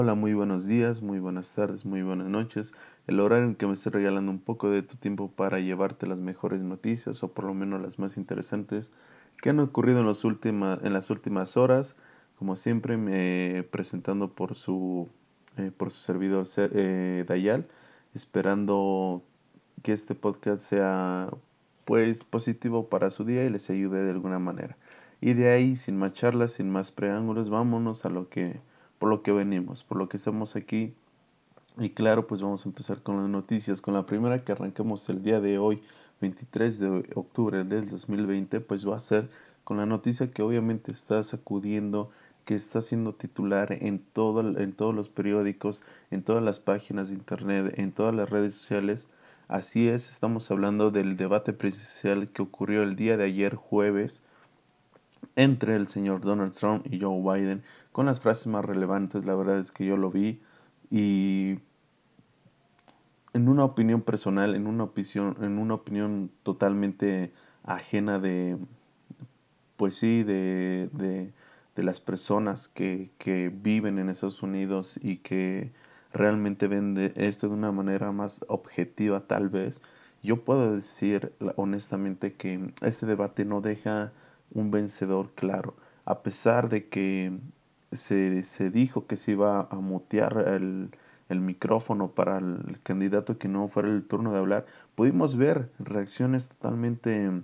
Hola, muy buenos días, muy buenas tardes, muy buenas noches. El horario en que me estoy regalando un poco de tu tiempo para llevarte las mejores noticias o por lo menos las más interesantes que han ocurrido en, en las últimas horas. Como siempre, me presentando por su, eh, por su servidor eh, Dayal, esperando que este podcast sea pues positivo para su día y les ayude de alguna manera. Y de ahí, sin más charlas, sin más preángulos, vámonos a lo que por lo que venimos, por lo que estamos aquí. Y claro, pues vamos a empezar con las noticias. Con la primera que arrancamos el día de hoy, 23 de octubre del 2020, pues va a ser con la noticia que obviamente está sacudiendo, que está siendo titular en, todo, en todos los periódicos, en todas las páginas de internet, en todas las redes sociales. Así es, estamos hablando del debate presidencial que ocurrió el día de ayer jueves entre el señor Donald Trump y Joe Biden con las frases más relevantes. La verdad es que yo lo vi y en una opinión personal, en una opinión, en una opinión totalmente ajena de, pues sí, de, de, de las personas que, que, viven en Estados Unidos y que realmente ven de esto de una manera más objetiva tal vez. Yo puedo decir honestamente que este debate no deja un vencedor claro. A pesar de que se, se dijo que se iba a mutear el, el, micrófono para el candidato que no fuera el turno de hablar, pudimos ver reacciones totalmente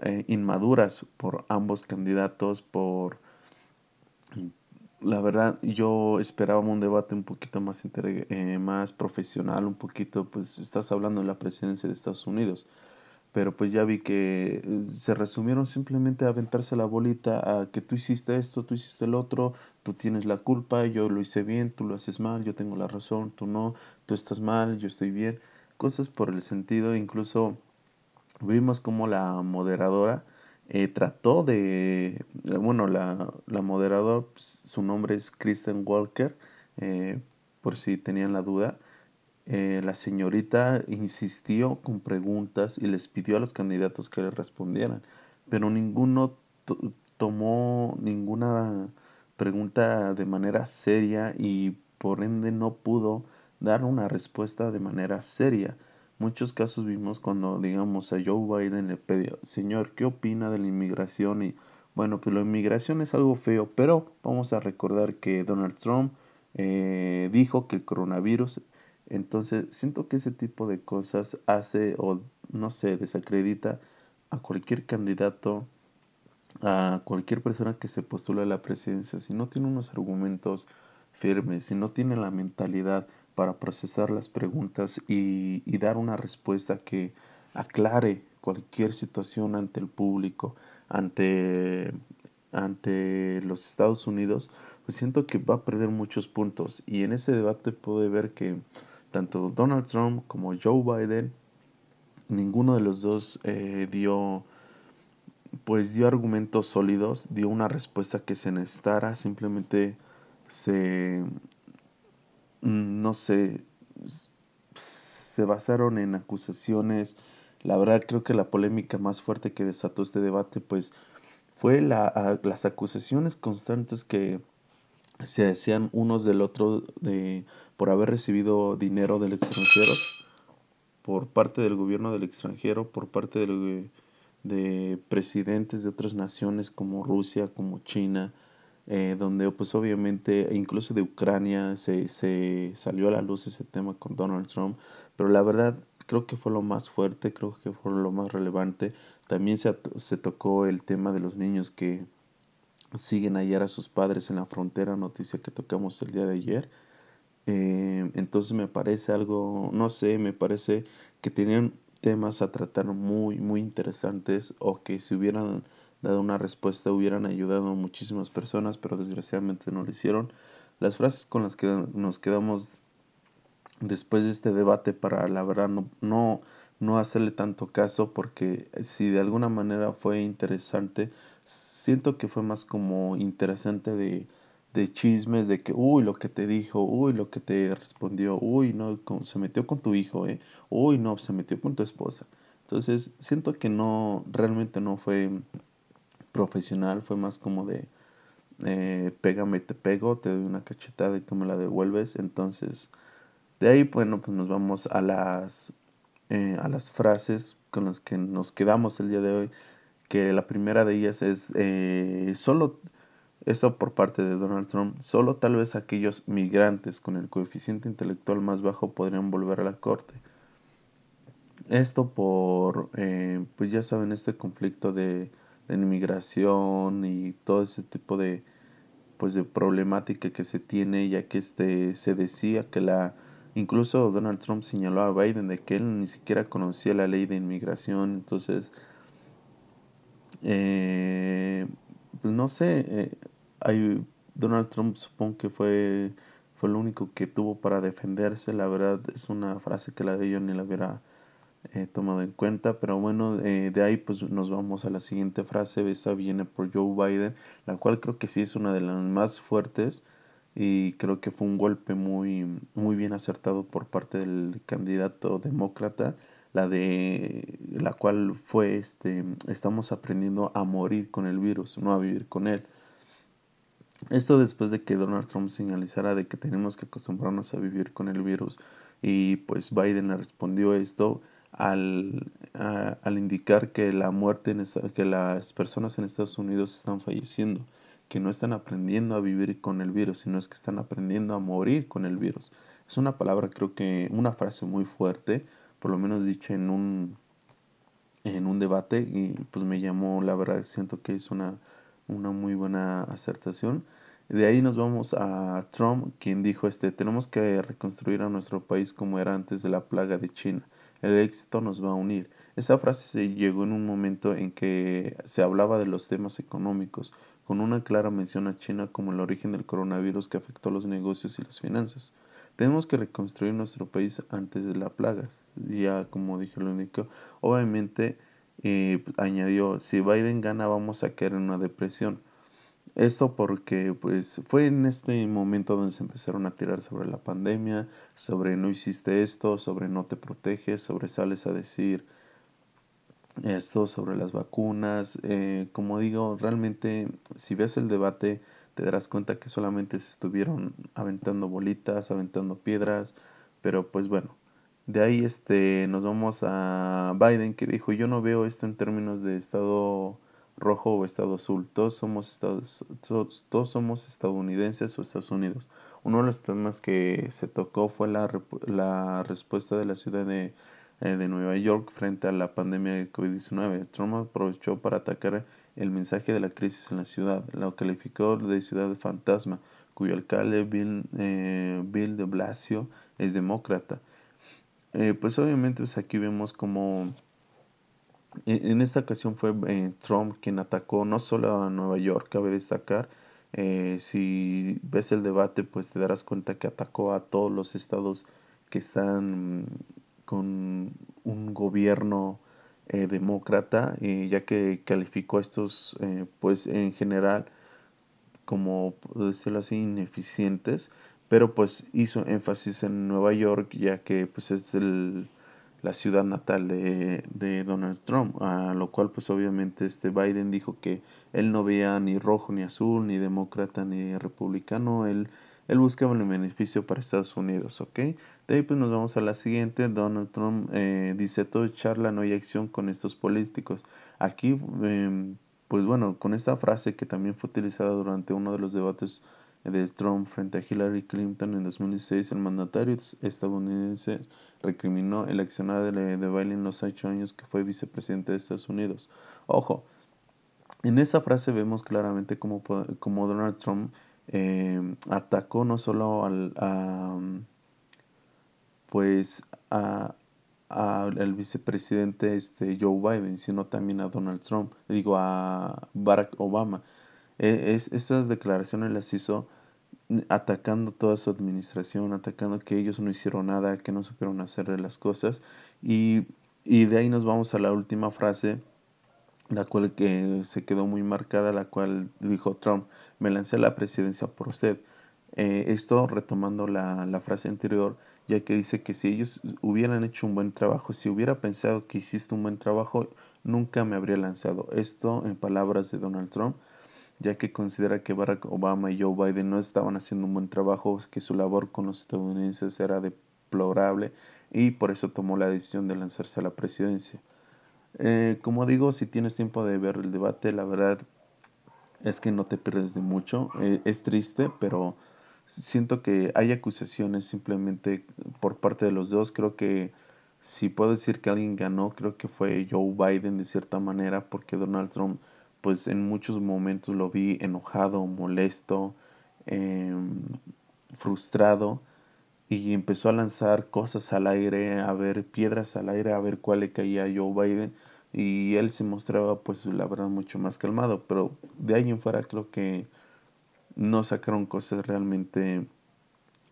eh, inmaduras por ambos candidatos, por... La verdad, yo esperaba un debate un poquito más, eh, más profesional, un poquito, pues estás hablando de la presidencia de Estados Unidos pero pues ya vi que eh, se resumieron simplemente a aventarse la bolita a que tú hiciste esto, tú hiciste el otro, tú tienes la culpa, yo lo hice bien, tú lo haces mal, yo tengo la razón, tú no, tú estás mal, yo estoy bien, cosas por el sentido, incluso vimos como la moderadora eh, trató de, eh, bueno, la, la moderadora, pues, su nombre es Kristen Walker, por si tenían la duda, eh, la señorita insistió con preguntas y les pidió a los candidatos que le respondieran, pero ninguno tomó ninguna pregunta de manera seria y por ende no pudo dar una respuesta de manera seria. Muchos casos vimos cuando, digamos, a Joe Biden le pidió, señor, ¿qué opina de la inmigración? Y bueno, pues la inmigración es algo feo, pero vamos a recordar que Donald Trump eh, dijo que el coronavirus entonces, siento que ese tipo de cosas hace o, no sé, desacredita a cualquier candidato, a cualquier persona que se postula a la presidencia. Si no tiene unos argumentos firmes, si no tiene la mentalidad para procesar las preguntas y, dar una respuesta que aclare cualquier situación ante el público, ante, ante los Estados Unidos, pues siento que va a perder muchos puntos. Y en ese debate puede ver que tanto Donald Trump como Joe Biden, ninguno de los dos eh, dio pues dio argumentos sólidos, dio una respuesta que se necesitara, simplemente se mm, no sé se basaron en acusaciones. La verdad creo que la polémica más fuerte que desató este debate pues fue la, las acusaciones constantes que se decían unos del otro de, por haber recibido dinero del extranjero, por parte del gobierno del extranjero, por parte de, de presidentes de otras naciones como Rusia, como China, eh, donde pues obviamente incluso de Ucrania se, se salió a la luz ese tema con Donald Trump, pero la verdad creo que fue lo más fuerte, creo que fue lo más relevante. También se, se tocó el tema de los niños que siguen hallar a sus padres en la frontera, noticia que tocamos el día de ayer. Eh, entonces me parece algo, no sé, me parece que tenían temas a tratar muy, muy interesantes o que si hubieran dado una respuesta hubieran ayudado a muchísimas personas, pero desgraciadamente no lo hicieron. Las frases con las que nos quedamos después de este debate para la verdad no, no, no hacerle tanto caso porque si de alguna manera fue interesante, siento que fue más como interesante de, de chismes, de que, uy, lo que te dijo, uy, lo que te respondió, uy, no, se metió con tu hijo, eh, uy, no, se metió con tu esposa. Entonces, siento que no, realmente no fue profesional, fue más como de, eh, pégame, te pego, te doy una cachetada y tú me la devuelves. Entonces, de ahí, bueno, pues nos vamos a las, eh, a las frases con las que nos quedamos el día de hoy, que la primera de ellas es eh, solo, esto por parte de Donald Trump, solo tal vez aquellos migrantes con el coeficiente intelectual más bajo podrían volver a la corte. Esto por, eh, pues ya saben, este conflicto de, inmigración y todo ese tipo de, pues de problemática que se tiene, ya que este, se decía que la, incluso Donald Trump señaló a Biden de que él ni siquiera conocía la ley de inmigración, entonces, eh, pues no sé, eh, hay, Donald Trump supongo que fue, fue lo único que tuvo para defenderse, la verdad es una frase que la de yo ni la hubiera eh, tomado en cuenta. Pero bueno, eh, de ahí pues nos vamos a la siguiente frase. Esta viene por Joe Biden, la cual creo que sí es una de las más fuertes y creo que fue un golpe muy, muy bien acertado por parte del candidato demócrata. La de la cual fue este estamos aprendiendo a morir con el virus, no a vivir con él. Esto después de que Donald Trump señalizara de que tenemos que acostumbrarnos a vivir con el virus y pues Biden le respondió esto al, al indicar que la muerte, que las personas en Estados Unidos están falleciendo, que no están aprendiendo a vivir con el virus, sino es que están aprendiendo a morir con el virus. Es una palabra, creo que, una frase muy fuerte, por lo menos dicha en un, en un debate, y pues me llamó, la verdad, siento que es una, una muy buena acertación. De ahí nos vamos a Trump, quien dijo este, tenemos que reconstruir a nuestro país como era antes de la plaga de China el éxito nos va a unir. Esta frase se llegó en un momento en que se hablaba de los temas económicos, con una clara mención a China como el origen del coronavirus que afectó los negocios y las finanzas. Tenemos que reconstruir nuestro país antes de la plaga. Ya como dije lo único, obviamente eh, añadió, si Biden gana vamos a caer en una depresión. Esto porque pues fue en este momento donde se empezaron a tirar sobre la pandemia, sobre no hiciste esto, sobre no te proteges, sobre sales a decir esto, sobre las vacunas. Eh, como digo, realmente si ves el debate te darás cuenta que solamente se estuvieron aventando bolitas, aventando piedras, pero pues bueno, de ahí este nos vamos a Biden que dijo yo no veo esto en términos de estado rojo o estado azul. Todos somos, estados, todos, somos estadounidenses o Estados Unidos. Uno de los temas que se tocó fue la, la respuesta de la ciudad de, de, Nueva York frente a la pandemia de COVID-19. Trump aprovechó para atacar el mensaje de la crisis en la ciudad. Lo calificó de ciudad de fantasma, cuyo alcalde Bill, eh, Bill de Blasio es demócrata. Eh, pues obviamente pues aquí vemos como en esta ocasión fue eh, Trump quien atacó no solo a Nueva York, cabe destacar. Eh, si ves el debate, pues te darás cuenta que atacó a todos los estados que están con un gobierno eh, demócrata, ya que calificó a estos, pues en general, como decirlo así, ineficientes, pero pues hizo énfasis en Nueva York, ya que pues es el la ciudad natal de, de, Donald Trump, a lo cual pues obviamente este Biden dijo que él no veía ni rojo ni azul, ni demócrata ni republicano, él, él buscaba el beneficio para Estados Unidos, ¿ok? De ahí pues nos vamos a la siguiente, Donald Trump eh, dice todo charla, no hay acción con estos políticos. Aquí, em, pues bueno, con esta frase que también fue utilizada durante uno de los debates de Trump frente a Hillary Clinton en 2016, el mandatario estadounidense recriminó el accionar de, de Biden en los ocho años que fue vicepresidente de Estados Unidos. Ojo, en esa frase vemos claramente cómo, como Donald Trump eh, atacó no solo al, a, pues a, al vicepresidente este, Joe Biden, sino también a Donald Trump, digo a Barack Obama. E, es, esas declaraciones las hizo atacando toda su administración, atacando que ellos no hicieron nada, que no supieron hacer las cosas. Y, y de ahí nos vamos a la última frase, la cual que se quedó muy marcada, la cual dijo Trump, me lancé a la presidencia por usted. Eh, esto retomando la, la frase anterior, ya que dice que si ellos hubieran hecho un buen trabajo, si hubiera pensado que hiciste un buen trabajo, nunca me habría lanzado. Esto en palabras de Donald Trump ya que considera que Barack Obama y Joe Biden no estaban haciendo un buen trabajo, que su labor con los estadounidenses era deplorable y por eso tomó la decisión de lanzarse a la presidencia. Eh, como digo, si tienes tiempo de ver el debate, la verdad es que no te pierdes de mucho. Eh, es triste, pero siento que hay acusaciones simplemente por parte de los dos. Creo que si puedo decir que alguien ganó, creo que fue Joe Biden de cierta manera, porque Donald Trump pues en muchos momentos lo vi enojado, molesto, em, frustrado y empezó a lanzar cosas al aire, a ver piedras al aire, a ver cuál le caía a Joe Biden y él se mostraba pues la verdad mucho más calmado, pero de ahí en fuera creo que no sacaron cosas realmente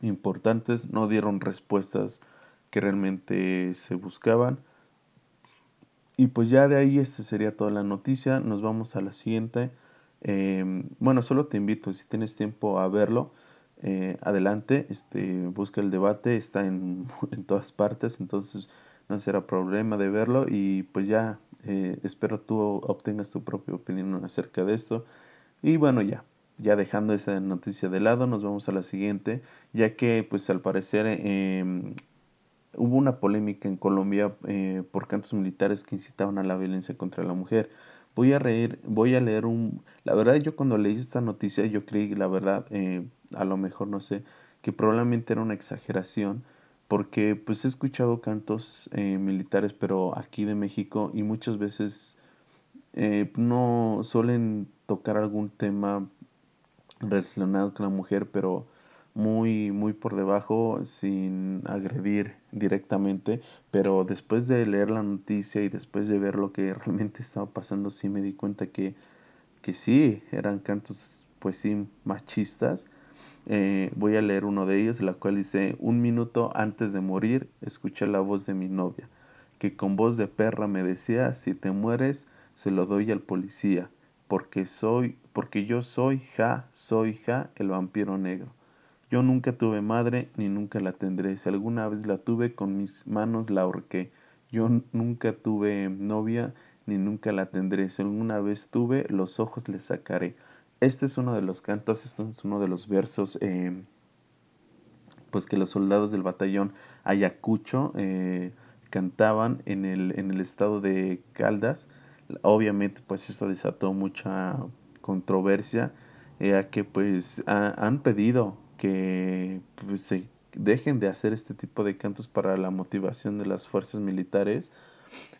importantes, no dieron respuestas que realmente se buscaban y pues ya de ahí este sería toda la noticia. Nos vamos a la siguiente. Em, bueno, solo te invito, si tienes tiempo a verlo, eh, adelante, este, busca el debate, está en, en, todas partes, entonces no será problema de verlo y pues ya eh, espero tú obtengas tu propia opinión acerca de esto. Y bueno, ya, ya dejando esa noticia de lado, nos vamos a la siguiente, ya que pues al parecer eh, hubo una polémica en Colombia eh, por cantos militares que incitaban a la violencia contra la mujer. Voy a, reír, voy a leer un... La verdad yo cuando leí esta noticia yo creí, la verdad, eh, a lo mejor no sé, que probablemente era una exageración, porque pues he escuchado cantos eh, militares, pero aquí de México, y muchas veces no suelen tocar algún tema relacionado con la mujer, pero muy, muy por debajo, sin agredir directamente, pero después de leer la noticia y después de ver lo que realmente estaba pasando, sí me di cuenta que, que sí, eran cantos, pues sí, machistas. Eh, voy a leer uno de ellos, la cual dice, un minuto antes de morir, escuché la voz de mi novia, que con voz de perra me decía, si te mueres, se lo doy al policía, porque soy, porque yo soy Ja, soy Ja, el vampiro negro. Yo nunca tuve madre ni nunca la tendré. Si alguna vez la tuve, con mis manos la ahorqué. Yo nunca tuve novia ni nunca la tendré. Si alguna vez tuve, los ojos le sacaré. Este es uno de los cantos, este es uno de los versos em, pues que los soldados del batallón Ayacucho eh, cantaban en el, en el estado de Caldas. Obviamente pues esto desató mucha controversia, ya que pues han pedido que pues, se dejen de hacer este tipo de cantos para la motivación de las fuerzas militares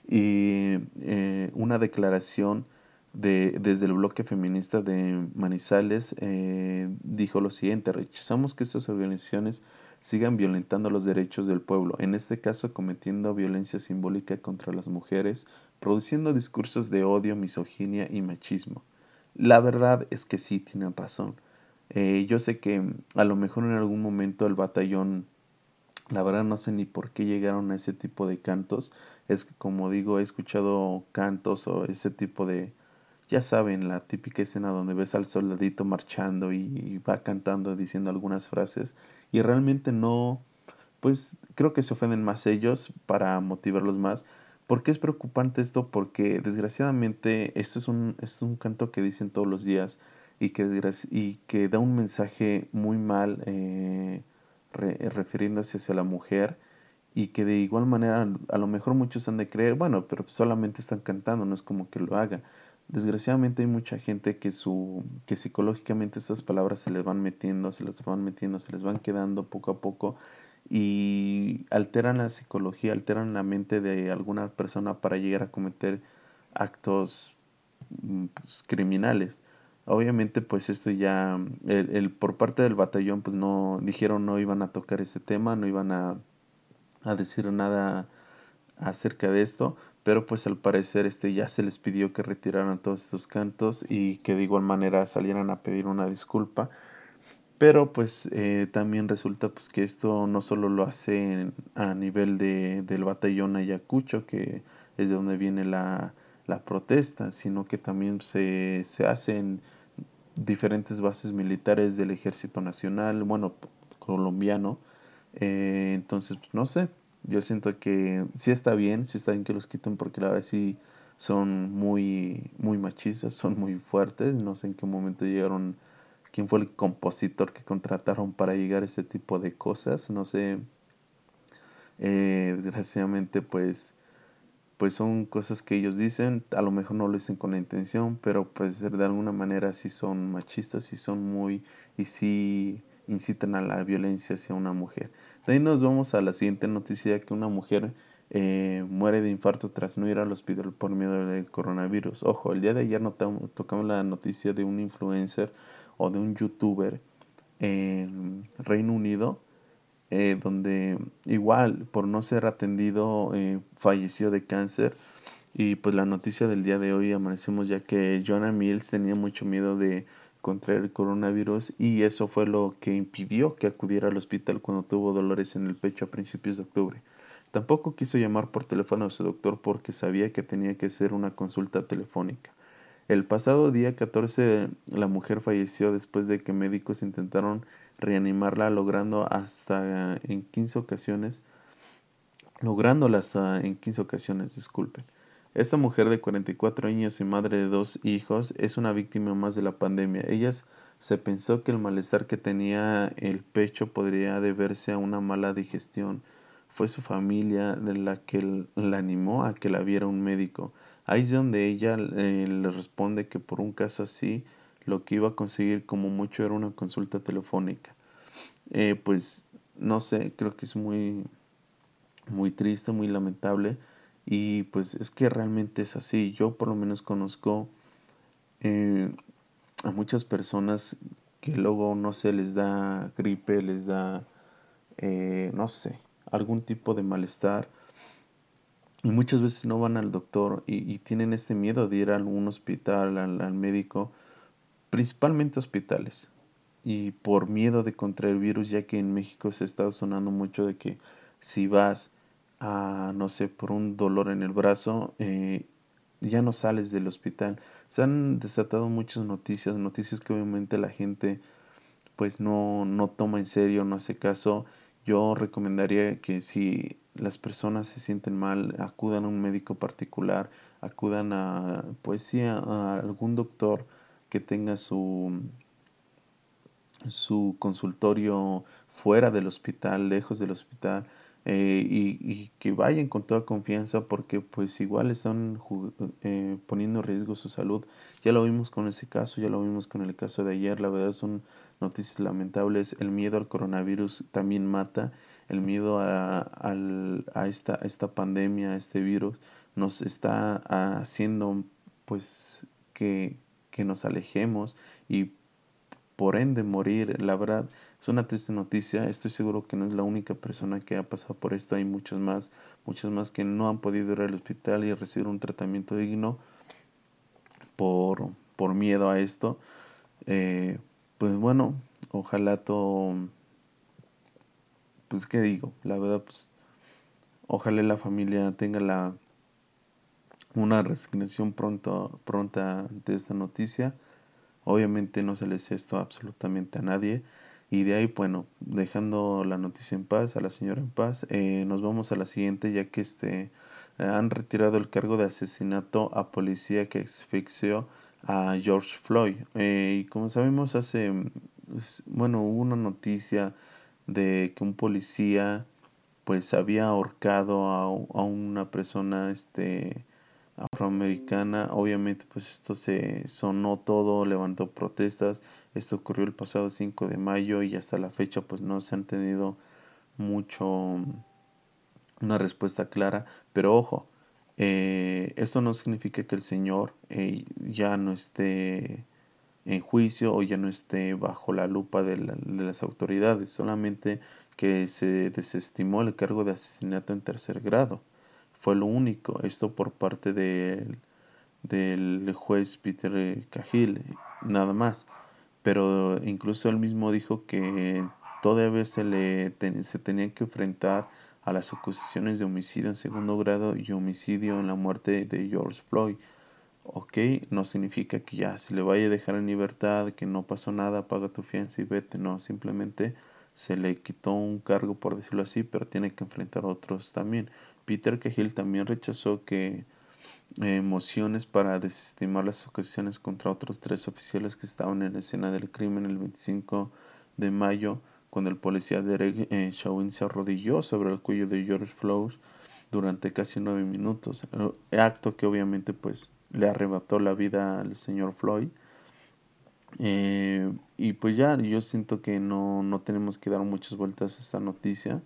y eh, una declaración de, desde el bloque feminista de Manizales eh, dijo lo siguiente, rechazamos que estas organizaciones sigan violentando los derechos del pueblo, en este caso cometiendo violencia simbólica contra las mujeres, produciendo discursos de odio, misoginia y machismo. La verdad es que sí tienen razón. Eh, yo sé que a lo mejor en algún momento el batallón, la verdad no sé ni por qué llegaron a ese tipo de cantos. Es que como digo, he escuchado cantos o ese tipo de, ya saben, la típica escena donde ves al soldadito marchando y, va cantando, diciendo algunas frases. Y realmente no, pues creo que se ofenden más ellos para motivarlos más. ¿Por qué es preocupante esto? Porque desgraciadamente esto es un, es un canto que dicen todos los días y que, y que da un mensaje muy mal eh, refiriéndose hacia la mujer y que de igual manera a lo mejor muchos han de creer, bueno, pero solamente están cantando, no es como que lo hagan. Desgraciadamente hay mucha gente que su que psicológicamente estas palabras se les van metiendo, se les van metiendo, se les van quedando poco a poco y alteran la psicología, alteran la mente de alguna persona para llegar a cometer actos mm, pues, criminales. Obviamente, pues esto ya, el, por parte del batallón, pues no, dijeron no iban a tocar ese tema, no iban a, a decir nada acerca de esto, pero pues al parecer este ya se les pidió que retiraran todos estos cantos y que de igual manera salieran a pedir una disculpa. Pero pues eh, también resulta pues que esto no solo lo hacen a nivel de, del batallón Ayacucho, que es de donde viene la, la protesta, sino que también se, se hacen diferentes bases militares del ejército nacional, bueno, colombiano. Eh, entonces, pues, no sé, yo siento que sí está bien, sí está bien que los quiten porque la verdad sí son muy, muy machistas, son muy fuertes. No sé en qué momento llegaron, quién fue el compositor que contrataron para llegar a ese tipo de cosas. No sé. Eh, desgraciadamente, pues, pues son cosas que ellos dicen. A lo mejor no lo dicen con la intención, pero pues de alguna manera sí son machistas y son muy y sí incitan a la violencia hacia una mujer. De ahí nos vamos a la siguiente noticia que una mujer eh, muere de infarto tras no ir al hospital por miedo del coronavirus. Ojo, el día de ayer tocamos la noticia de un influencer o de un youtuber en Reino Unido, eh, donde igual por no ser atendido eh, falleció de cáncer. Y pues la noticia del día de hoy amanecemos ya que Jonah Mills tenía mucho miedo de contraer el coronavirus y eso fue lo que impidió que acudiera al hospital cuando tuvo dolores en el pecho a principios de octubre. Tampoco quiso llamar por teléfono a su doctor porque sabía que tenía que ser una consulta telefónica. El pasado día 14 la mujer falleció después de que médicos intentaron reanimarla logrando hasta en 15 ocasiones lográndola hasta en 15 ocasiones, disculpen. Esta mujer de 44 años y madre de dos hijos es una víctima más de la pandemia. Ella se pensó que el malestar que tenía el pecho podría deberse a una mala digestión fue su familia de la que la animó a que la viera un médico. Ahí es donde ella eh, le responde que por un caso así lo que iba a conseguir como mucho era una consulta telefónica. Eh, pues no sé, creo que es muy, muy triste, muy lamentable y pues es que realmente es así. Yo por lo menos conozco eh, a muchas personas que luego no sé, les da gripe, les da, no sé, algún tipo de malestar y muchas veces no van al doctor y, tienen este miedo de ir a algún hospital, al, médico, principalmente hospitales. Y por miedo de contraer virus, ya que en México se está sonando mucho de que si vas a, no sé, por un dolor en el brazo, eh, ya no sales del hospital. Se han desatado muchas noticias, noticias que obviamente la gente pues no, no toma en serio, no hace caso yo recomendaría que si las personas se sienten mal, acudan a un médico particular, acudan a, pues sí, a, algún doctor que tenga su, su consultorio fuera del hospital, lejos del hospital, eh, y, que vayan con toda confianza porque pues igual están eh, poniendo en riesgo su salud. Ya lo vimos con ese caso, ya lo vimos con el caso de ayer, la verdad son noticias lamentables. El miedo al coronavirus también mata, el miedo a, a, esta, esta pandemia, a este virus, nos está haciendo pues que, que nos alejemos y por ende morir. La verdad, es una triste noticia. Estoy seguro que no es la única persona que ha pasado por esto. Hay muchos más, muchos más que no han podido ir al hospital y recibir un tratamiento digno por, por miedo a esto. Eh, pues bueno, ojalá todo, pues qué digo, la verdad, pues ojalá la familia tenga la una resignación pronto, pronta de esta noticia. Obviamente no se les esto absolutamente a nadie. Y de ahí, bueno, dejando la noticia en paz, a la señora en paz, eh, nos vamos a la siguiente, ya que este, han retirado el cargo de asesinato a policía que asfixió a George Floyd. Eh, y como sabemos, hace, pues, bueno, hubo una noticia de que un policía pues había ahorcado a, a una persona este afroamericana. Obviamente, pues esto se sonó todo, levantó protestas. Esto ocurrió el pasado 5 de mayo y hasta la fecha pues no se han tenido mucho una respuesta clara. Pero ojo, eh, esto no significa que el Señor eh, ya no esté en juicio o ya no esté bajo la lupa de, de las autoridades, solamente que se desestimó el cargo de asesinato en tercer grado fue lo único. Esto por parte del, del juez Peter Cahill, nada más. Pero incluso él mismo dijo que todavía se le se tenía que enfrentar a las acusaciones de homicidio en segundo grado y homicidio en la muerte de George Floyd. Ok, no significa que ya se le vaya a dejar en libertad, que no pasó nada, paga tu fianza y vete. No, simplemente se le quitó un cargo, por decirlo así, pero tiene que enfrentar otros también. Peter Cahill también rechazó que, eh, mociones para desestimar las acusaciones contra otros tres oficiales que estaban en la escena del crimen el 25 de mayo, cuando el policía Derek eh, Chauvin se arrodilló sobre el cuello de George Floyd durante casi nueve minutos, eh, acto que obviamente pues le arrebató la vida al señor Floyd. Eh, y pues ya, yo siento que no, no tenemos que dar muchas vueltas a esta noticia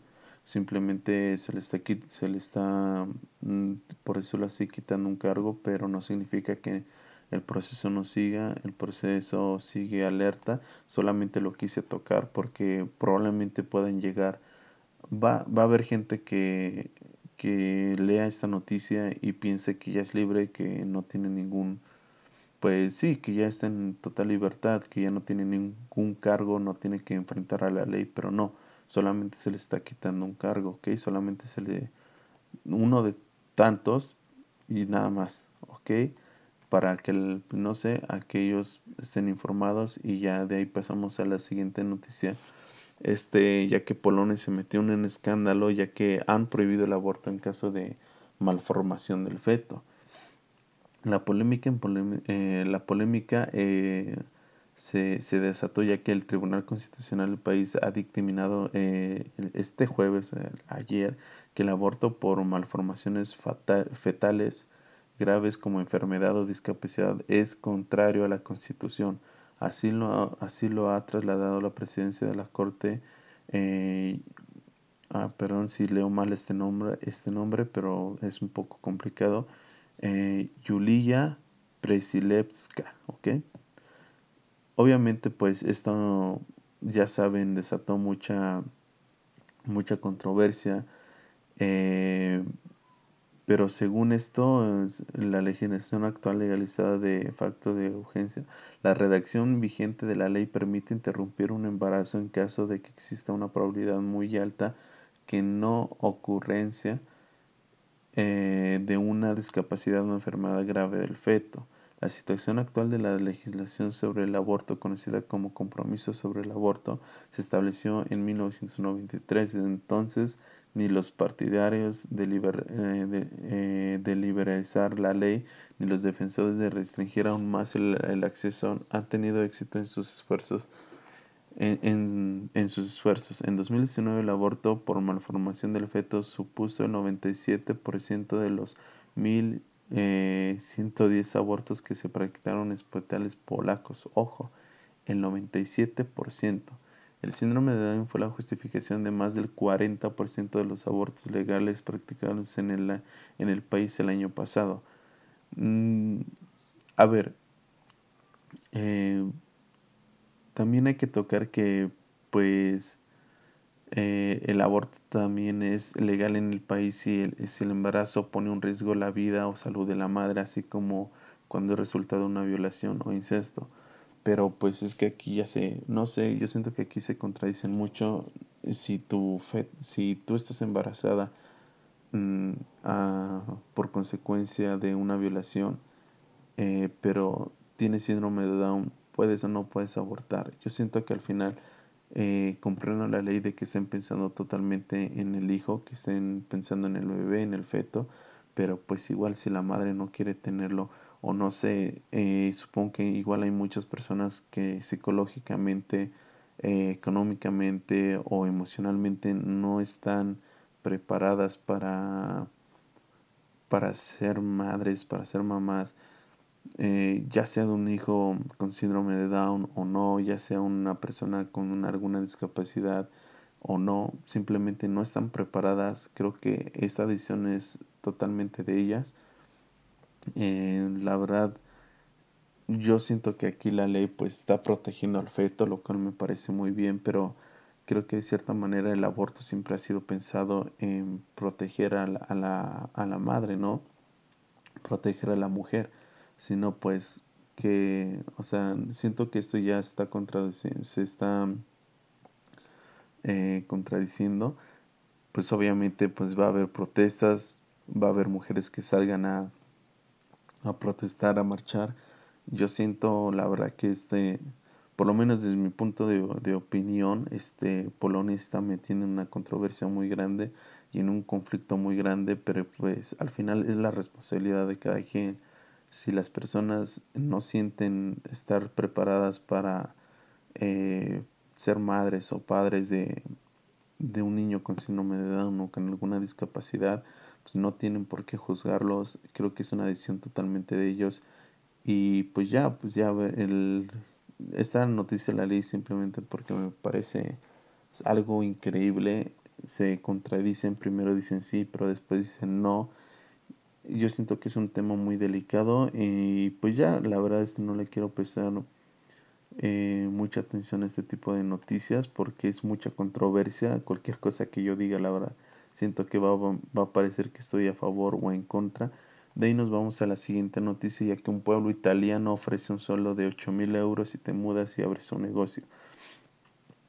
simplemente se le está, se le está mm, por eso le estoy quitando un cargo, pero no significa que el proceso no siga, el proceso sigue alerta, solamente lo quise tocar porque probablemente puedan llegar, va, va a haber gente que, que lea esta noticia y piense que ya es libre, que no tiene ningún, pues sí, que ya está en total libertad, que ya no tiene ningún cargo, no tiene que enfrentar a la ley, pero no solamente se le está quitando un cargo, ¿ok? Solamente se le uno de tantos y nada más, ¿ok? Para que, no sé, aquellos estén informados y ya de ahí pasamos a la siguiente noticia. Este, ya que Polonia se metió en un escándalo, ya que han prohibido el aborto en caso de malformación del feto. La polémica, en eh, la polémica eh, se, se, desató ya que el Tribunal Constitucional del país ha dictaminado eh, este jueves, eh, ayer, que el aborto por malformaciones fetales graves como enfermedad o discapacidad es contrario a la Constitución. Así lo, así lo ha trasladado la presidencia de la Corte. Eh, ah, perdón si leo mal este nombre, este nombre, pero es un poco complicado. Yulia Presilevska, ¿ok? Obviamente, pues esto, ya saben, desató mucha, mucha controversia. Eh, pero según esto, la legislación actual legalizada de facto de urgencia, la redacción vigente de la ley permite interrumpir un embarazo en caso de que exista una probabilidad muy alta que no ocurrencia eh, de una discapacidad o enfermedad grave del feto. La situación actual de la legislación sobre el aborto, conocida como Compromiso sobre el Aborto, se estableció en 1993. Desde entonces, ni los partidarios de, eh, eh, liberalizar la ley ni los defensores de restringir aún más el, acceso han tenido éxito en sus esfuerzos. En, en, sus esfuerzos. En 2019 el aborto por malformación del feto supuso el 97% de los mil eh, 110 abortos que se practicaron en hospitales polacos. Ojo, el 97%. El síndrome de Down fue la justificación de más del 40% de los abortos legales practicados en el, en el país el año pasado. Mm, a ver, eh, también hay que tocar que, pues, eh, el aborto también es legal en el país si el, si el embarazo pone un riesgo la vida o salud de la madre, así como cuando es resultado de una violación o incesto. Pero pues es que aquí ya se, no sé, yo siento que aquí se contradicen mucho. Si tu si tú estás embarazada mm, por consecuencia de una violación, eh, pero tienes síndrome de Down, puedes o no puedes abortar. Yo siento que al final eh, comprendo la ley de que estén pensando totalmente en el hijo, que estén pensando en el bebé, en el feto, pero pues igual si la madre no quiere tenerlo o no sé, eh, supongo que igual hay muchas personas que psicológicamente, eh, económicamente o emocionalmente no están preparadas para, para ser madres, para ser mamás eh, ya sea de un hijo con síndrome de Down o no, ya sea una persona con alguna discapacidad o no, simplemente no están preparadas. Creo que esta decisión es totalmente de ellas. Eh, la verdad, yo siento que aquí la ley pues está protegiendo al feto, lo cual me parece muy bien, pero creo que de cierta manera el aborto siempre ha sido pensado en proteger a la, a la, a la madre, ¿no? Proteger a la mujer sino pues que, o sea, siento que esto ya está contradiciendo, se está eh, contradiciendo, pues obviamente pues va a haber protestas, va a haber mujeres que salgan a, a protestar, a marchar. Yo siento la verdad que este, por lo menos desde mi punto de, de opinión, este Polonia está metiendo una controversia muy grande, y en un conflicto muy grande, pero pues al final es la responsabilidad de cada quien. Si las personas no sienten estar preparadas para eh, ser madres o padres de, de un niño con síndrome de Down o con alguna discapacidad, pues no tienen por qué juzgarlos. Creo que es una decisión totalmente de ellos. Y pues ya, pues ya, el, esta noticia la leí simplemente porque me parece algo increíble. Se contradicen, primero dicen sí, pero después dicen no. Yo siento que es un tema muy delicado y pues ya, la verdad es que no le quiero prestar eh, mucha atención a este tipo de noticias porque es mucha controversia. Cualquier cosa que yo diga, la verdad, siento que va, va, a parecer que estoy a favor o en contra. De ahí nos vamos a la siguiente noticia, ya que un pueblo italiano ofrece un sueldo de 8 mil euros si te mudas y abres un negocio.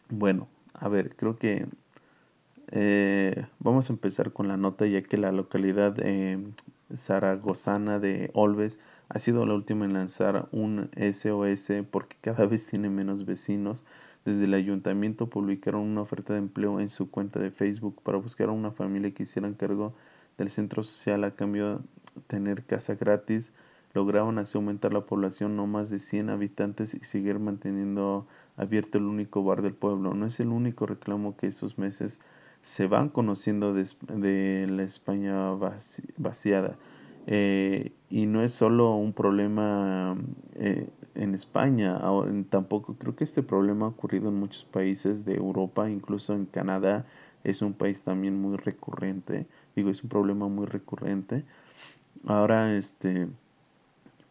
Bueno, a ver, creo que eh, vamos a empezar con la nota, ya que la localidad eh, zaragozana de Olves ha sido la última en lanzar un SOS porque cada vez tiene menos vecinos. Desde el ayuntamiento publicaron una oferta de empleo en su cuenta de Facebook para buscar a una familia que hicieran cargo del centro social a cambio tener casa gratis, lograron así aumentar la población no más de 100 habitantes y seguir manteniendo abierto el único bar del pueblo. No es el único reclamo que estos meses se van conociendo de, la España vaciada. Eh, y no es solo un problema eh, en España, tampoco creo que este problema ha ocurrido en muchos países de Europa, incluso en Canadá es un país también muy recurrente, digo, es un problema muy recurrente. Ahora, este,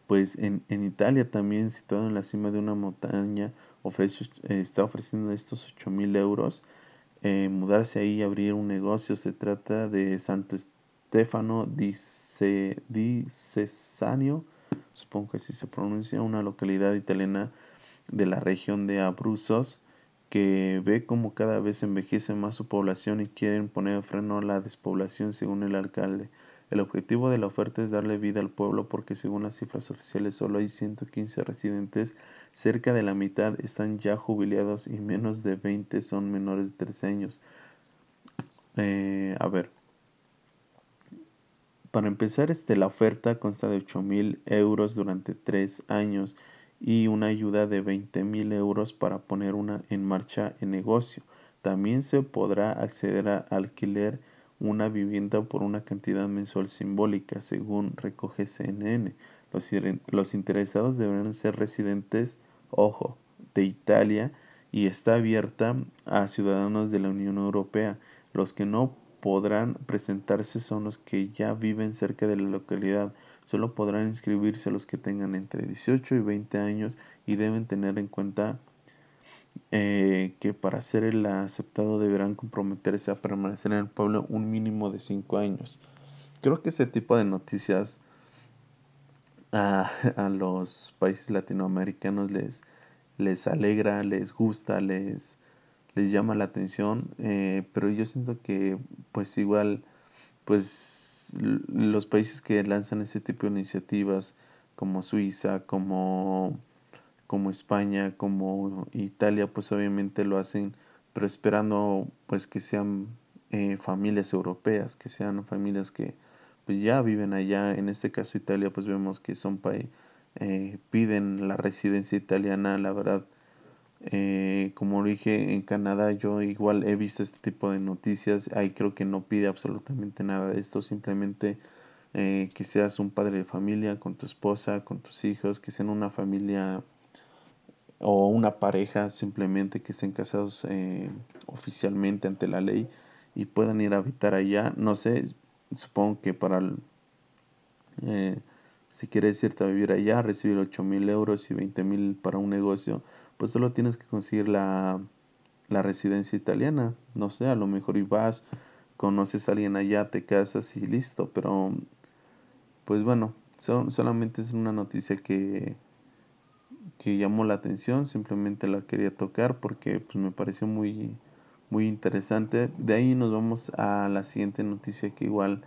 pues en, en Italia también, situado en la cima de una montaña, ofrece, está ofreciendo estos 8 mil euros. Eh, mudarse ahí y abrir un negocio. Se trata de Santo Stefano di, Ce, di Cesanio, supongo que así se pronuncia, una localidad italiana de la región de Abruzos que ve como cada vez envejece más su población y quieren poner freno a la despoblación según el alcalde. El objetivo de la oferta es darle vida al pueblo porque según las cifras oficiales solo hay 115 residentes, cerca de la mitad están ya jubilados y menos de 20 son menores de 13 años. Eh, a ver, para empezar, este, la oferta consta de 8 mil euros durante 3 años y una ayuda de 20 mil euros para poner una en marcha el negocio. También se podrá acceder a alquiler una vivienda por una cantidad mensual simbólica, según recoge CNN. Los, interesados deberán ser residentes, ojo, de Italia y está abierta a ciudadanos de la Unión Europea. Los que no podrán presentarse son los que ya viven cerca de la localidad. Solo podrán inscribirse los que tengan entre 18 y 20 años y deben tener en cuenta eh, que para ser el aceptado deberán comprometerse a permanecer en el pueblo un mínimo de 5 años. Creo que ese tipo de noticias a, a los países latinoamericanos les, les alegra, les gusta, les, les llama la atención, eh, pero yo siento que pues igual pues los países que lanzan ese tipo de iniciativas como Suiza, como como España, como Italia, pues obviamente lo hacen, pero esperando pues que sean eh, familias europeas, que sean familias que pues ya viven allá. En este caso Italia, pues vemos que son países eh, piden la residencia italiana, la verdad. Eh, como dije, en Canadá yo igual he visto este tipo de noticias. Ahí creo que no pide absolutamente nada de esto, simplemente que seas un padre de familia con tu esposa, con tus hijos, que sean una familia o una pareja simplemente que estén casados eh, oficialmente ante la ley y puedan ir a habitar allá. No sé, supongo que para eh, si quieres irte a vivir allá, recibir 8 mil euros y 20 mil para un negocio, pues solo tienes que conseguir la, la residencia italiana. No sé, a lo mejor y vas, conoces a alguien allá, te casas y listo, pero pues bueno, solamente es una noticia que que llamó la atención, simplemente la quería tocar porque pues, me pareció muy, muy interesante. De ahí nos vamos a la siguiente noticia que igual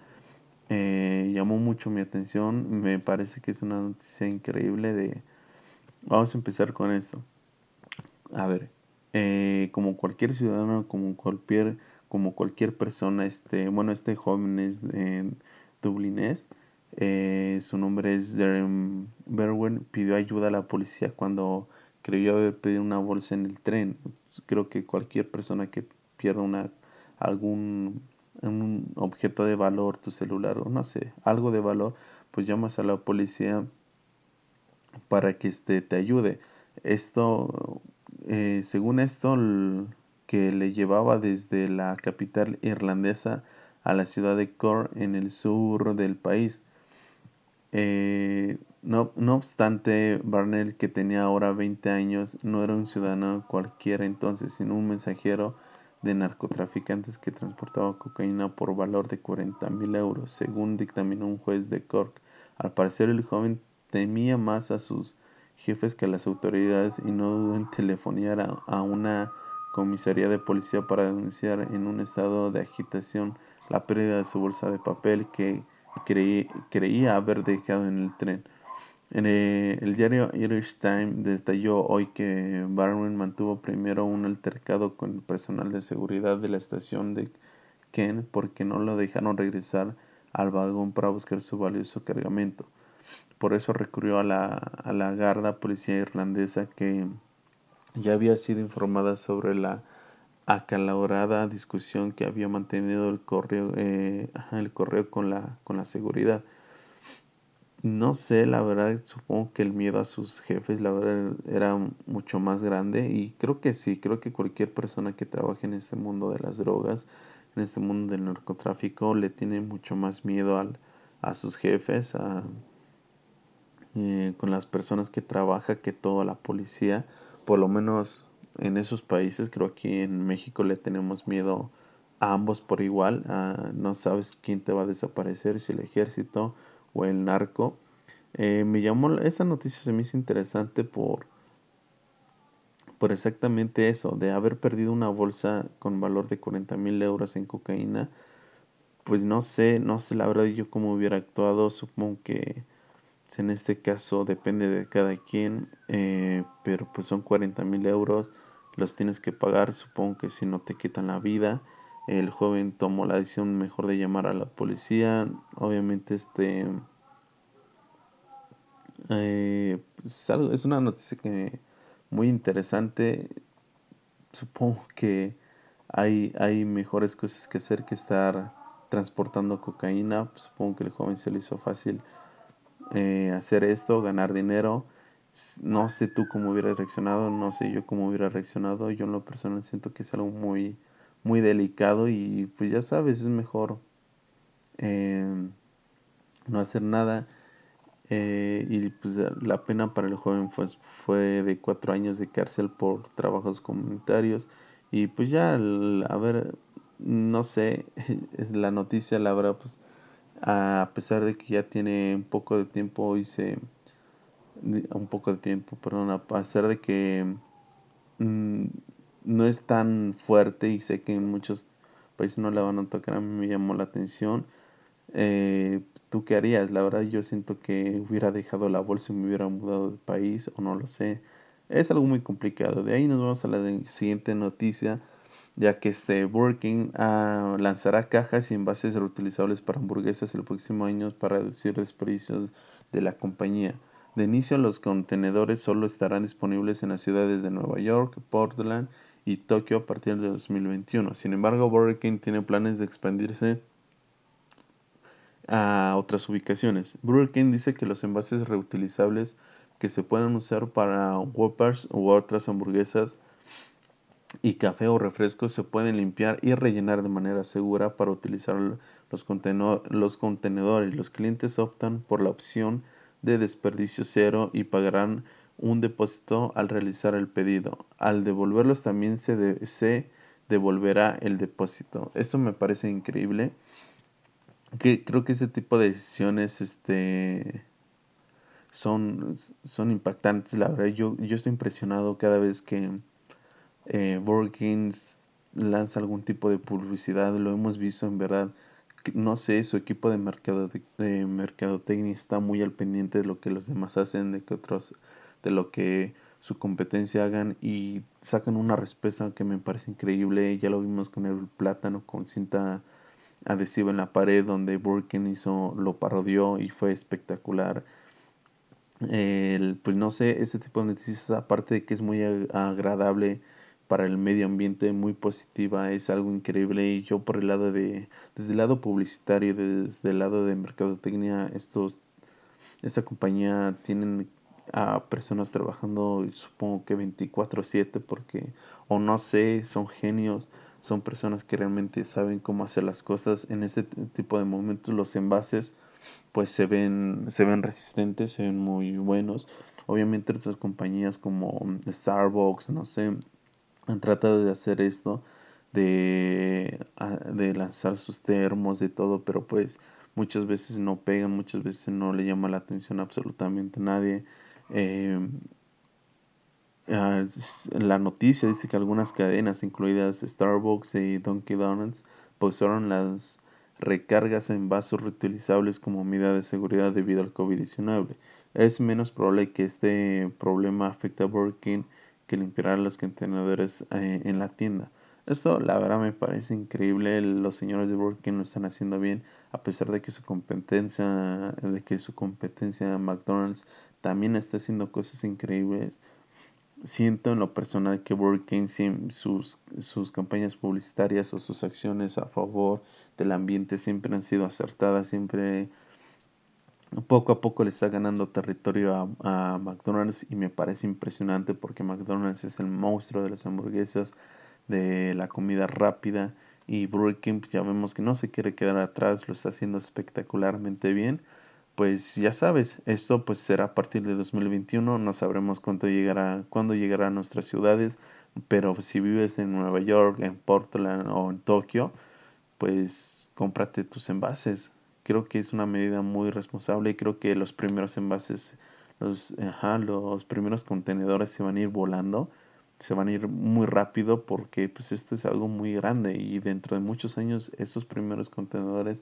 eh, llamó mucho mi atención, me parece que es una noticia increíble de... Vamos a empezar con esto. A ver, eh, como cualquier ciudadano, como cualquier, como cualquier persona, este, bueno, este joven es eh, dublinés, su nombre es Darren Berwin, pidió ayuda a la policía cuando creyó haber pedido una bolsa en el tren. Creo que cualquier persona que pierda una, algún un objeto de valor, tu celular o no sé, algo de valor, pues llamas a la policía para que este, te ayude. Esto, eh, según esto, que le llevaba desde la capital irlandesa a la ciudad de Cork en el sur del país. Eh, no, no, obstante, Barnell, que tenía ahora 20 años, no era un ciudadano cualquiera entonces, sino un mensajero de narcotraficantes que transportaba cocaína por valor de 40 mil euros, según dictaminó un juez de Cork. Al parecer, el joven temía más a sus jefes que a las autoridades y no dudó en telefonear a, una comisaría de policía para denunciar en un estado de agitación la pérdida de su bolsa de papel que creía haber dejado en el tren. En el, diario Irish Times detalló hoy que Barwin mantuvo primero un altercado con el personal de seguridad de la estación de Ken porque no lo dejaron regresar al vagón para buscar su valioso cargamento. Por eso recurrió a la, a la Garda Policía Irlandesa que ya había sido informada sobre la acalorada discusión que había mantenido el correo, eh, el correo con, la, con la seguridad. No sé, la verdad, supongo que el miedo a sus jefes, la verdad, era mucho más grande y creo que sí, creo que cualquier persona que trabaje en este mundo de las drogas, en este mundo del narcotráfico, le tiene mucho más miedo al, a sus jefes, a, eh, con las personas que trabaja que toda la policía, por lo menos en esos países, creo que en México le tenemos miedo a ambos por igual, no sabes quién te va a desaparecer, si el ejército o el narco. Eh, me llamó, esa noticia se me hizo interesante por, por exactamente eso, de haber perdido una bolsa con valor de 40 mil euros en cocaína. Pues no sé, no sé la verdad yo cómo hubiera actuado, supongo que en este caso depende de cada quien, eh, pero pues son 40 mil euros, los tienes que pagar, supongo que si no te quitan la vida. El joven tomó la decisión mejor de llamar a la policía. Obviamente este eh, pues, es, una noticia que muy interesante. Supongo que hay, hay mejores cosas que hacer que estar transportando cocaína. Supongo que el joven se le hizo fácil eh, hacer esto, ganar dinero. No sé tú cómo hubieras reaccionado, no sé yo cómo hubiera reaccionado. Yo en lo personal siento que es algo muy, muy delicado y pues ya sabes, es mejor eh, no hacer nada. Eh, y pues la pena para el joven fue, fue de cuatro años de cárcel por trabajos comunitarios. Y pues ya, a ver, no sé, la noticia, la verdad, pues a pesar de que ya tiene un poco de tiempo hice un poco de tiempo perdón a pesar de que mm, no es tan fuerte y sé que en muchos países no la van a tocar a mí me llamó la atención. Eh, tú qué harías la verdad yo siento que hubiera dejado la bolsa y me hubiera mudado de país o no lo sé. Es algo muy complicado. De ahí nos vamos a la siguiente noticia ya que este Burger King ah, lanzará cajas y envases reutilizables para hamburguesas el próximo año para reducir desperdicios de la compañía. De inicio, los contenedores solo estarán disponibles en las ciudades de Nueva York, Portland y Tokio a partir de 2021. Sin embargo, Burger King tiene planes de expandirse a otras ubicaciones. Burger King dice que los envases reutilizables que se pueden usar para Whoppers u otras hamburguesas y café o refrescos se pueden limpiar y rellenar de manera segura para utilizar los, los contenedores. Los clientes optan por la opción de desperdicio cero y pagarán un depósito al realizar el pedido. Al devolverlos también se, se devolverá el depósito. Eso me parece increíble. Que creo que ese tipo de decisiones este, son, son impactantes. La verdad, yo, yo estoy impresionado cada vez que eh, lanza algún tipo de publicidad, lo hemos visto en verdad. No sé, su equipo de, mercado, de mercadotecnia está muy al pendiente de lo que los demás hacen, de que otros, de lo que su competencia hagan y sacan una respuesta que me parece increíble. Ya lo vimos con el plátano con cinta adhesiva en la pared donde Burkin hizo, lo parodió y fue espectacular. El, pues no sé, este tipo de noticias, aparte de que es muy agradable para el medio ambiente, muy positiva, es algo increíble. Y yo por el lado de, desde el lado publicitario, desde el lado de mercadotecnia, estos, esta compañía tienen a personas trabajando, supongo que 24/7, porque, o no sé, son genios son personas que realmente saben cómo hacer las cosas. En este tipo de momentos los envases pues se ven, se ven resistentes, se ven muy buenos. Obviamente otras compañías como Starbucks, no sé, han tratado de hacer esto, de, de lanzar sus termos, de todo, pero pues muchas veces no pegan, muchas veces no le llama la atención absolutamente nadie. Eh, la noticia dice que algunas cadenas, incluidas Starbucks y Dunkin' Donuts, pausaron las recargas en vasos reutilizables como medida de seguridad debido al COVID-19. Es menos probable que este problema afecte a Burger King que limpiar los contenedores eh, en la tienda. Esto la verdad me parece increíble. Los señores de Burger King lo están haciendo bien a pesar de que su competencia, de que su competencia McDonald's también está haciendo cosas increíbles. Siento en lo personal que Burger King sus, sus campañas publicitarias o sus acciones a favor del ambiente siempre han sido acertadas, siempre poco a poco le está ganando territorio a, a, McDonald's y me parece impresionante porque McDonald's es el monstruo de las hamburguesas, de la comida rápida y Burger King ya vemos que no se quiere quedar atrás, lo está haciendo espectacularmente bien pues ya sabes, esto pues será a partir de 2021, no sabremos cuánto llegará, cuándo llegará a nuestras ciudades, pero si vives en Nueva York, en Portland o en Tokio, pues cómprate tus envases. Creo que es una medida muy responsable y creo que los primeros envases, los, ajá, los primeros contenedores se van a ir volando, se van a ir muy rápido porque pues esto es algo muy grande y dentro de muchos años estos primeros contenedores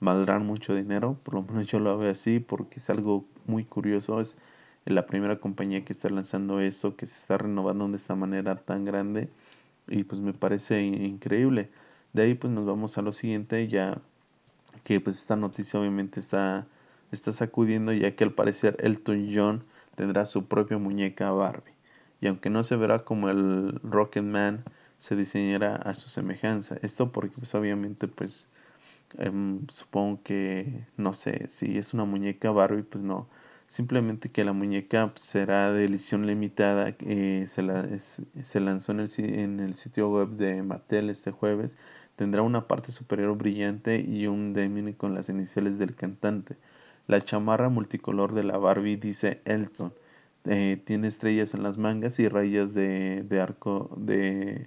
valdrán mucho dinero, por lo menos yo lo veo así porque es algo muy curioso, es la primera compañía que está lanzando eso, que se está renovando de esta manera tan grande y pues me parece increíble. De ahí pues nos vamos a lo siguiente, ya que pues esta noticia obviamente está, está sacudiendo ya que al parecer Elton John tendrá su propia muñeca Barbie. Y aunque no se verá como el Rocket Man, se diseñará a su semejanza. Esto porque pues obviamente pues Em, supongo que, no sé, si es una muñeca Barbie, pues no. Simplemente que la muñeca será de edición limitada. Eh, se, la, se lanzó en el, en el sitio web de Mattel este jueves. Tendrá una parte superior brillante y un demini con las iniciales del cantante. La chamarra multicolor de la Barbie dice Elton. Eh, tiene estrellas en las mangas y rayas de, de arco de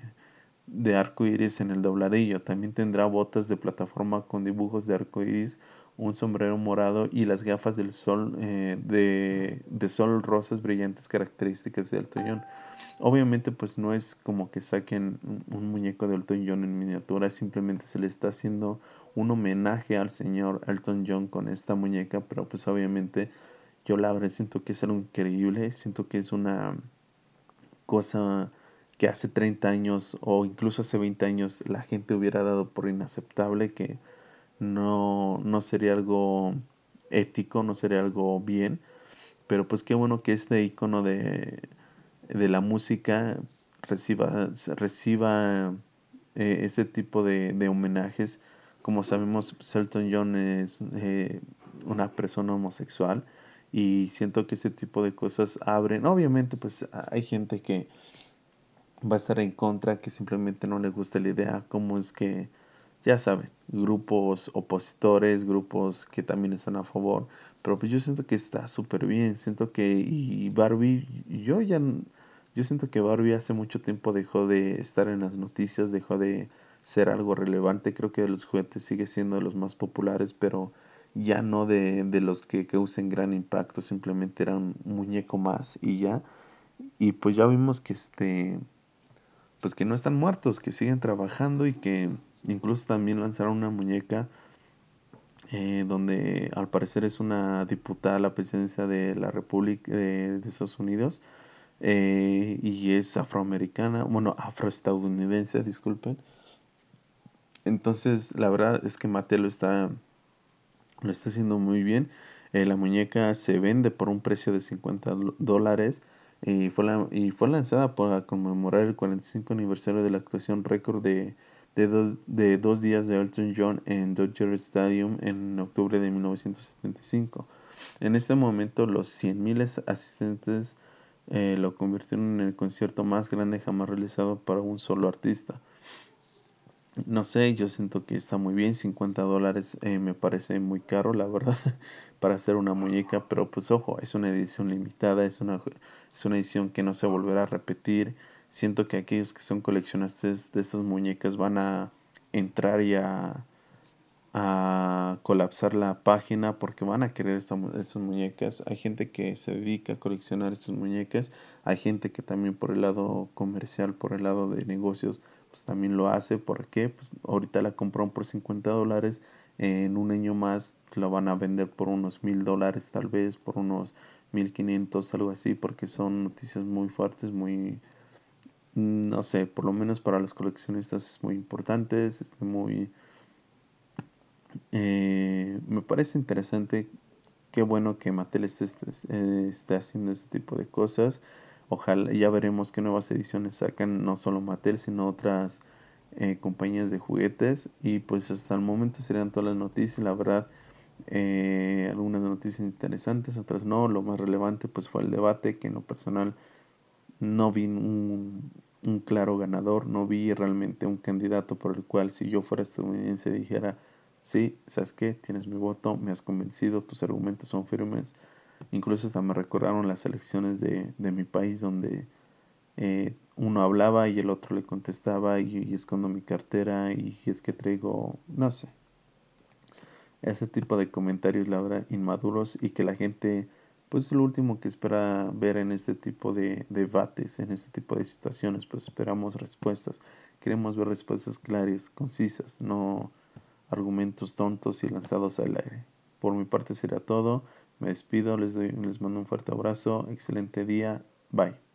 de arco iris en el dobladillo. También tendrá botas de plataforma con dibujos de arco iris, un sombrero morado y las gafas del sol eh, de, de, sol rosas brillantes características de Elton John. Obviamente pues no es como que saquen un, muñeco de Elton John en miniatura, simplemente se le está haciendo un homenaje al señor Elton John con esta muñeca, pero pues obviamente yo la verdad siento que es algo increíble, siento que es una cosa que hace 30 años o incluso hace 20 años la gente hubiera dado por inaceptable, que no, no sería algo ético, no sería algo bien. Pero pues qué bueno que este icono de, de la música reciba, reciba eh, ese tipo de, de, homenajes. Como sabemos, Selton John es eh, una persona homosexual y siento que ese tipo de cosas abren. Obviamente, pues hay gente que va a estar en contra, que simplemente no le gusta la idea, como es que, ya saben, grupos opositores, grupos que también están a favor, pero pues yo siento que está súper bien, siento que, y Barbie, yo ya, yo siento que Barbie hace mucho tiempo dejó de estar en las noticias, dejó de ser algo relevante, creo que de los juguetes sigue siendo de los más populares, pero ya no de, de los que causen gran impacto, simplemente era un muñeco más y ya, y pues ya vimos que este pues que no están muertos, que siguen trabajando y que incluso también lanzaron una muñeca eh, donde al parecer es una diputada a la presidencia de la República de, Estados Unidos. eh, y es afroamericana, bueno, afroestadounidense, disculpen. Entonces, la verdad es que Mattel lo está, lo está haciendo muy bien. Eh, la muñeca se vende por un precio de 50 dólares y fue, la, y fue lanzada para conmemorar el 45 aniversario de la actuación récord de, de, de, dos días de Elton John en Dodger Stadium en octubre de 1975. En este momento los 100.000 asistentes eh, lo convirtieron en el concierto más grande jamás realizado para un solo artista. No sé, yo siento que está muy bien, 50 dólares eh, me parece muy caro, la verdad, para hacer una muñeca, pero pues ojo, es una edición limitada, es una, es una edición que no se volverá a repetir. Siento que aquellos que son coleccionistas de estas muñecas van a entrar y a, a colapsar la página porque van a querer estas muñecas. Hay gente que se dedica a coleccionar estas muñecas, hay gente que también por el lado comercial, por el lado de negocios, pues también lo hace. ¿Por qué? Pues ahorita la compraron por 50 dólares, en un año más la van a vender por unos mil dólares tal vez, por unos 1500, algo así, porque son noticias muy fuertes, muy, no sé, por lo menos para los coleccionistas es muy importante, es muy... Eh, me parece interesante, qué bueno que Mattel esté, esté, esté haciendo este tipo de cosas. Ojalá, ya veremos qué nuevas ediciones sacan, no solo Mattel, sino otras eh, compañías de juguetes. Y pues hasta el momento serían todas las noticias, la verdad. Eh, algunas noticias interesantes, otras no. Lo más relevante pues fue el debate, que en lo personal no vi un, un claro ganador, no vi realmente un candidato por el cual si yo fuera estadounidense dijera, sí, sabes qué, tienes mi voto, me has convencido, tus argumentos son firmes Incluso hasta me recordaron las elecciones de, de mi país donde eh, uno hablaba y el otro le contestaba y, escondo mi cartera y, es que traigo, no sé. Ese tipo de comentarios, la verdad, inmaduros y que la gente, pues es lo último que espera ver en este tipo de debates, en este tipo de situaciones, pues esperamos respuestas. Queremos ver respuestas claras, concisas, no argumentos tontos y lanzados al aire. Por mi parte será todo. Me despido, les, doy, les mando un fuerte abrazo, excelente día, bye.